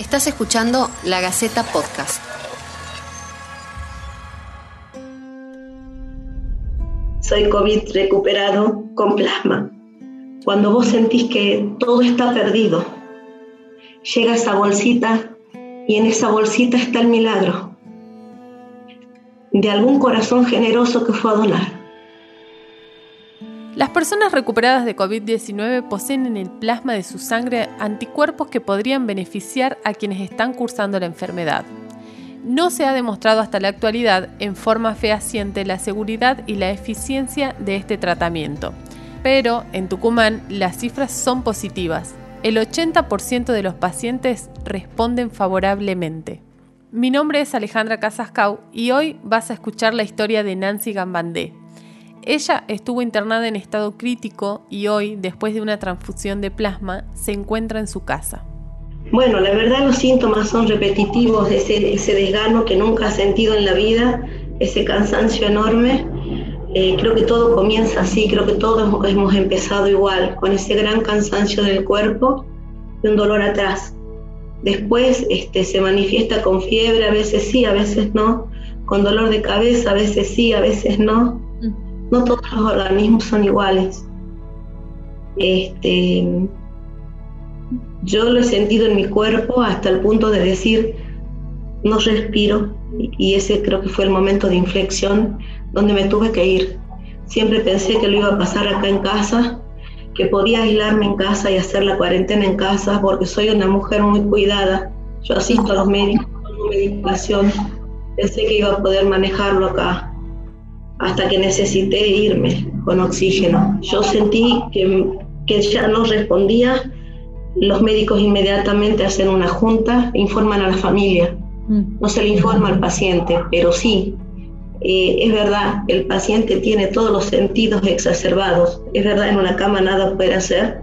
Estás escuchando La Gaceta Podcast. Soy COVID recuperado con plasma. Cuando vos sentís que todo está perdido, llega esa bolsita y en esa bolsita está el milagro de algún corazón generoso que fue a donar. Las personas recuperadas de COVID-19 poseen en el plasma de su sangre anticuerpos que podrían beneficiar a quienes están cursando la enfermedad. No se ha demostrado hasta la actualidad en forma fehaciente la seguridad y la eficiencia de este tratamiento. Pero en Tucumán las cifras son positivas. El 80% de los pacientes responden favorablemente. Mi nombre es Alejandra Casascau y hoy vas a escuchar la historia de Nancy Gambandé, ella estuvo internada en estado crítico y hoy, después de una transfusión de plasma, se encuentra en su casa. Bueno, la verdad los síntomas son repetitivos, ese, desgano que nunca ha sentido en la vida, ese cansancio enorme. Eh, creo que todo comienza así, creo que todos hemos empezado igual, con ese gran cansancio del cuerpo y un dolor atrás. Después este, se manifiesta con fiebre, a veces sí, a veces no, con dolor de cabeza, a veces sí, a veces no no todos los organismos son iguales. Este, yo lo he sentido en mi cuerpo hasta el punto de decir, no respiro, y ese creo que fue el momento de inflexión donde me tuve que ir. Siempre pensé que lo iba a pasar acá en casa, que podía aislarme en casa y hacer la cuarentena en casa, porque soy una mujer muy cuidada. Yo asisto a los médicos, con medicación. Pensé que iba a poder manejarlo acá hasta que necesité irme con oxígeno. Yo sentí que, que ya no respondía, los médicos inmediatamente hacen una junta, informan a la familia, mm. no se le informa al paciente, pero sí, eh, es verdad, el paciente tiene todos los sentidos exacerbados, es verdad, en una cama nada puede hacer,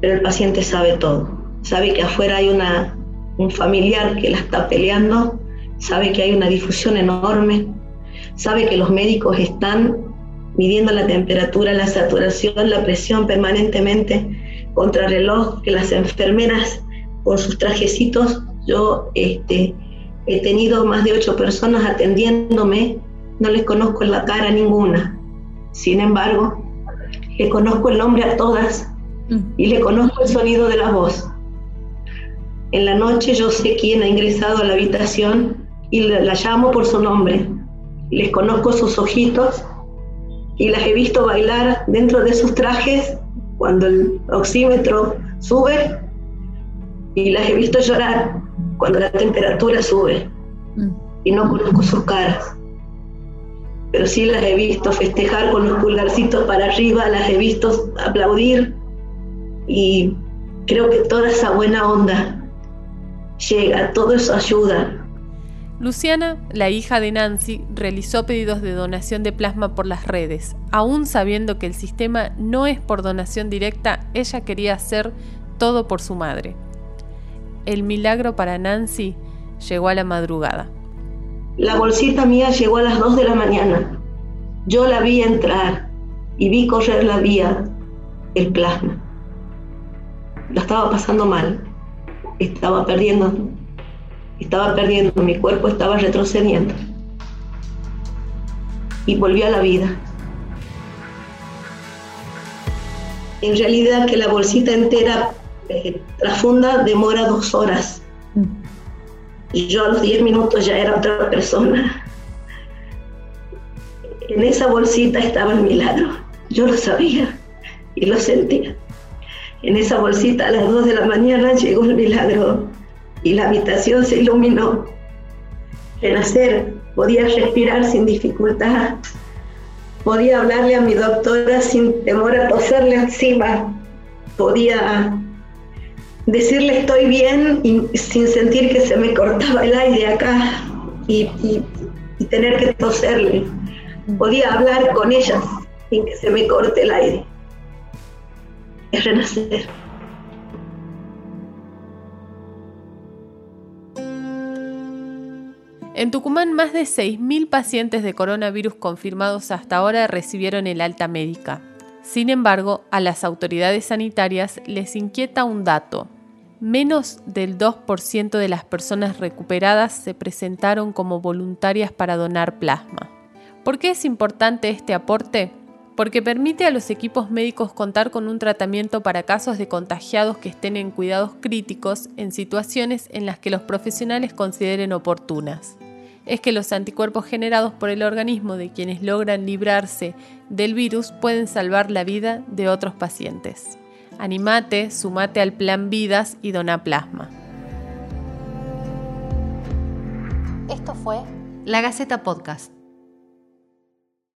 pero el paciente sabe todo, sabe que afuera hay una, un familiar que la está peleando, sabe que hay una difusión enorme, sabe que los médicos están midiendo la temperatura, la saturación, la presión permanentemente contra reloj, que las enfermeras con sus trajecitos, yo este, he tenido más de ocho personas atendiéndome, no les conozco la cara ninguna. Sin embargo, le conozco el nombre a todas y le conozco el sonido de la voz. En la noche yo sé quién ha ingresado a la habitación y la llamo por su nombre les conozco sus ojitos y las he visto bailar dentro de sus trajes cuando el oxímetro sube y las he visto llorar cuando la temperatura sube. Y no conozco sus caras. Pero sí las he visto festejar con los pulgarcitos para arriba, las he visto aplaudir. Y creo que toda esa buena onda llega, todo eso ayuda Luciana, la hija de Nancy, realizó pedidos de donación de plasma por las redes. Aún sabiendo que el sistema no es por donación directa, ella quería hacer todo por su madre. El milagro para Nancy llegó a la madrugada. La bolsita mía llegó a las 2 de la mañana. Yo la vi entrar y vi correr la vía el plasma. La estaba pasando mal. Estaba perdiendo estaba perdiendo, mi cuerpo estaba retrocediendo. Y volvió a la vida. En realidad que la bolsita entera eh, trasfunda demora dos horas. Y yo a los diez minutos ya era otra persona. En esa bolsita estaba el milagro. Yo lo sabía y lo sentía. En esa bolsita a las dos de la mañana llegó el milagro y la habitación se iluminó. Renacer, podía respirar sin dificultad, podía hablarle a mi doctora sin temor a toserle encima, podía decirle estoy bien sin sentir que se me cortaba el aire acá y, tener que toserle. Podía hablar con ella sin que se me corte el aire. Es renacer. En Tucumán, más de 6.000 pacientes de coronavirus confirmados hasta ahora recibieron el alta médica. Sin embargo, a las autoridades sanitarias les inquieta un dato. menos del 2% de las personas recuperadas se presentaron como voluntarias para donar plasma. ¿Por qué es importante este aporte? Porque permite a los equipos médicos contar con un tratamiento para casos de contagiados que estén en cuidados críticos en situaciones en las que los profesionales consideren oportunas. Es que los anticuerpos generados por el organismo de quienes logran librarse del virus pueden salvar la vida de otros pacientes. Animate, sumate al plan Vidas y dona plasma. Esto fue La Gaceta Podcast.